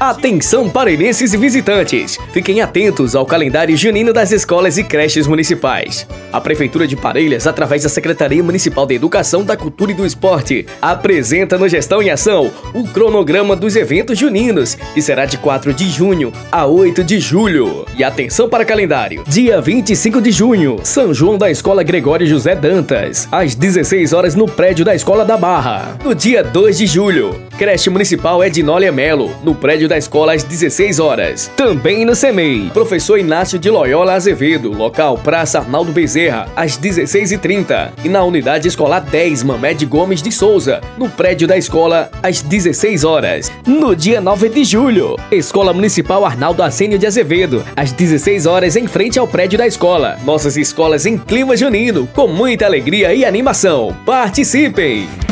Atenção parelhenses e visitantes! Fiquem atentos ao calendário junino das escolas e creches municipais. A Prefeitura de Parelhas, através da Secretaria Municipal de Educação, da Cultura e do Esporte, apresenta no Gestão em Ação o cronograma dos eventos juninos, que será de 4 de junho a 8 de julho. E atenção para calendário: dia 25 de junho, São João da Escola Gregório José Dantas, às 16 horas no prédio da Escola da Barra. No dia 2 de julho, Creche Municipal Ednólia Melo, no prédio da escola às 16 horas. Também no CEMEI, Professor Inácio de Loyola Azevedo, local Praça Arnaldo Bezerra, às 16h30. E na Unidade Escolar 10 Mamed Gomes de Souza, no prédio da escola, às 16 horas. No dia 9 de julho, Escola Municipal Arnaldo Asênio de Azevedo, às 16 horas em frente ao prédio da escola. Nossas escolas em clima junino, com muita alegria e animação. Participem!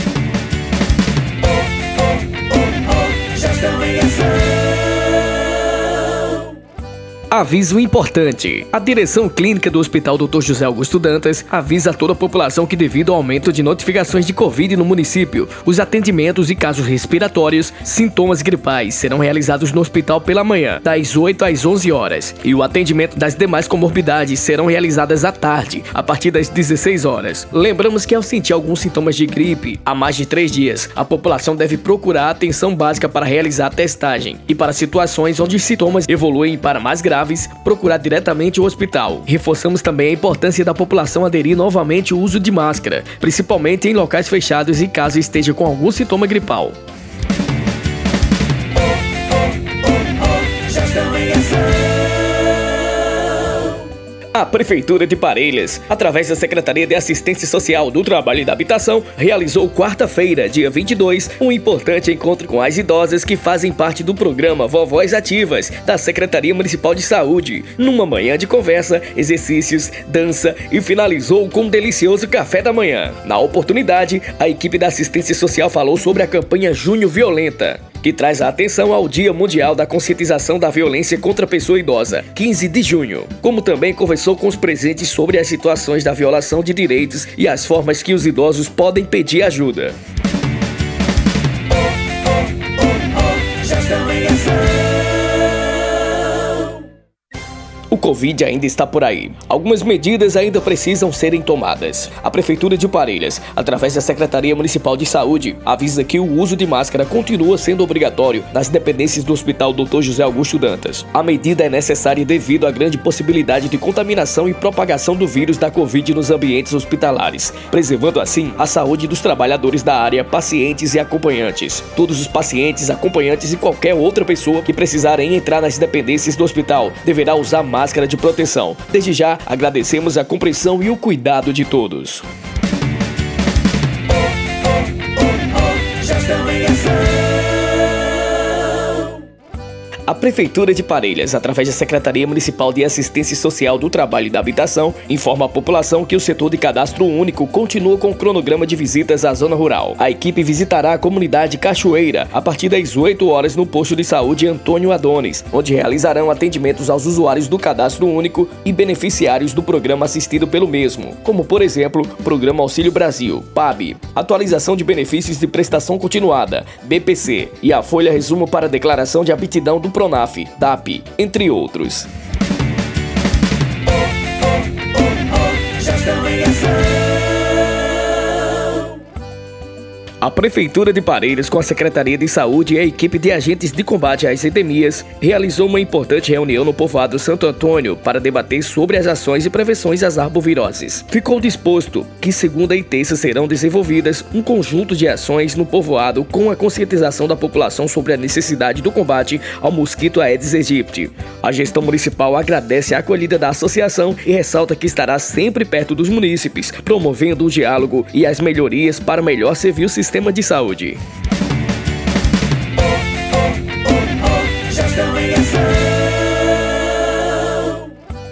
Aviso importante: a direção clínica do Hospital Dr. José Augusto Dantas avisa a toda a população que, devido ao aumento de notificações de Covid no município, os atendimentos e casos respiratórios, sintomas gripais serão realizados no hospital pela manhã, das 8 às 11 horas, e o atendimento das demais comorbidades serão realizadas à tarde, a partir das 16 horas. Lembramos que, ao sentir alguns sintomas de gripe há mais de 3 dias, a população deve procurar atenção básica para realizar a testagem e para situações onde sintomas evoluem para mais graves graves, procurar diretamente o hospital. Reforçamos também a importância da população aderir novamente ao uso de máscara, principalmente em locais fechados e caso esteja com algum sintoma gripal. A Prefeitura de Parelhas, através da Secretaria de Assistência Social do Trabalho e da Habitação, realizou quarta-feira, dia 22, um importante encontro com as idosas que fazem parte do programa Vovós Ativas da Secretaria Municipal de Saúde. Numa manhã de conversa, exercícios, dança e finalizou com um delicioso café da manhã. Na oportunidade, a equipe da Assistência Social falou sobre a campanha Junho Violenta que traz a atenção ao Dia Mundial da Conscientização da Violência contra a Pessoa Idosa, 15 de junho. Como também conversou com os presentes sobre as situações da violação de direitos e as formas que os idosos podem pedir ajuda. O Covid ainda está por aí. Algumas medidas ainda precisam serem tomadas. A Prefeitura de Parelhas, através da Secretaria Municipal de Saúde, avisa que o uso de máscara continua sendo obrigatório nas dependências do Hospital Dr. José Augusto Dantas. A medida é necessária devido à grande possibilidade de contaminação e propagação do vírus da Covid nos ambientes hospitalares, preservando assim a saúde dos trabalhadores da área, pacientes e acompanhantes. Todos os pacientes, acompanhantes e qualquer outra pessoa que precisarem entrar nas dependências do hospital deverá usar máscara máscara de proteção. Desde já, agradecemos a compreensão e o cuidado de todos. A Prefeitura de Parelhas, através da Secretaria Municipal de Assistência Social do Trabalho e da Habitação, informa a população que o setor de cadastro único continua com o cronograma de visitas à zona rural. A equipe visitará a comunidade Cachoeira a partir das 8 horas no posto de saúde Antônio Adonis, onde realizarão atendimentos aos usuários do cadastro único e beneficiários do programa assistido pelo mesmo, como por exemplo, Programa Auxílio Brasil, PAB, atualização de benefícios de prestação continuada, BPC e a folha resumo para declaração de aptidão do Pronaf, DAP, entre outros. A Prefeitura de Parelhas, com a Secretaria de Saúde e a equipe de agentes de combate às endemias, realizou uma importante reunião no povoado Santo Antônio para debater sobre as ações e prevenções às arboviroses. Ficou disposto que segunda e terça serão desenvolvidas um conjunto de ações no povoado com a conscientização da população sobre a necessidade do combate ao mosquito Aedes aegypti. A gestão municipal agradece a acolhida da associação e ressalta que estará sempre perto dos munícipes, promovendo o diálogo e as melhorias para melhor servir o sistema sistema de saúde.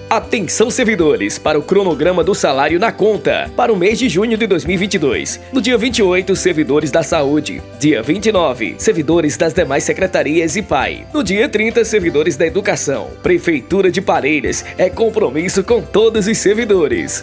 Atenção servidores para o cronograma do salário na conta para o mês de junho de 2022. No dia 28, servidores da saúde. Dia 29, servidores das demais secretarias e PAI. No dia 30, servidores da educação. Prefeitura de Parelhas é compromisso com todos os servidores.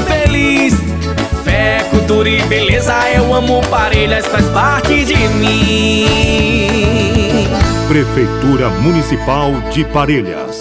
amo Parelhas, faz parte de mim. Prefeitura Municipal de Parelhas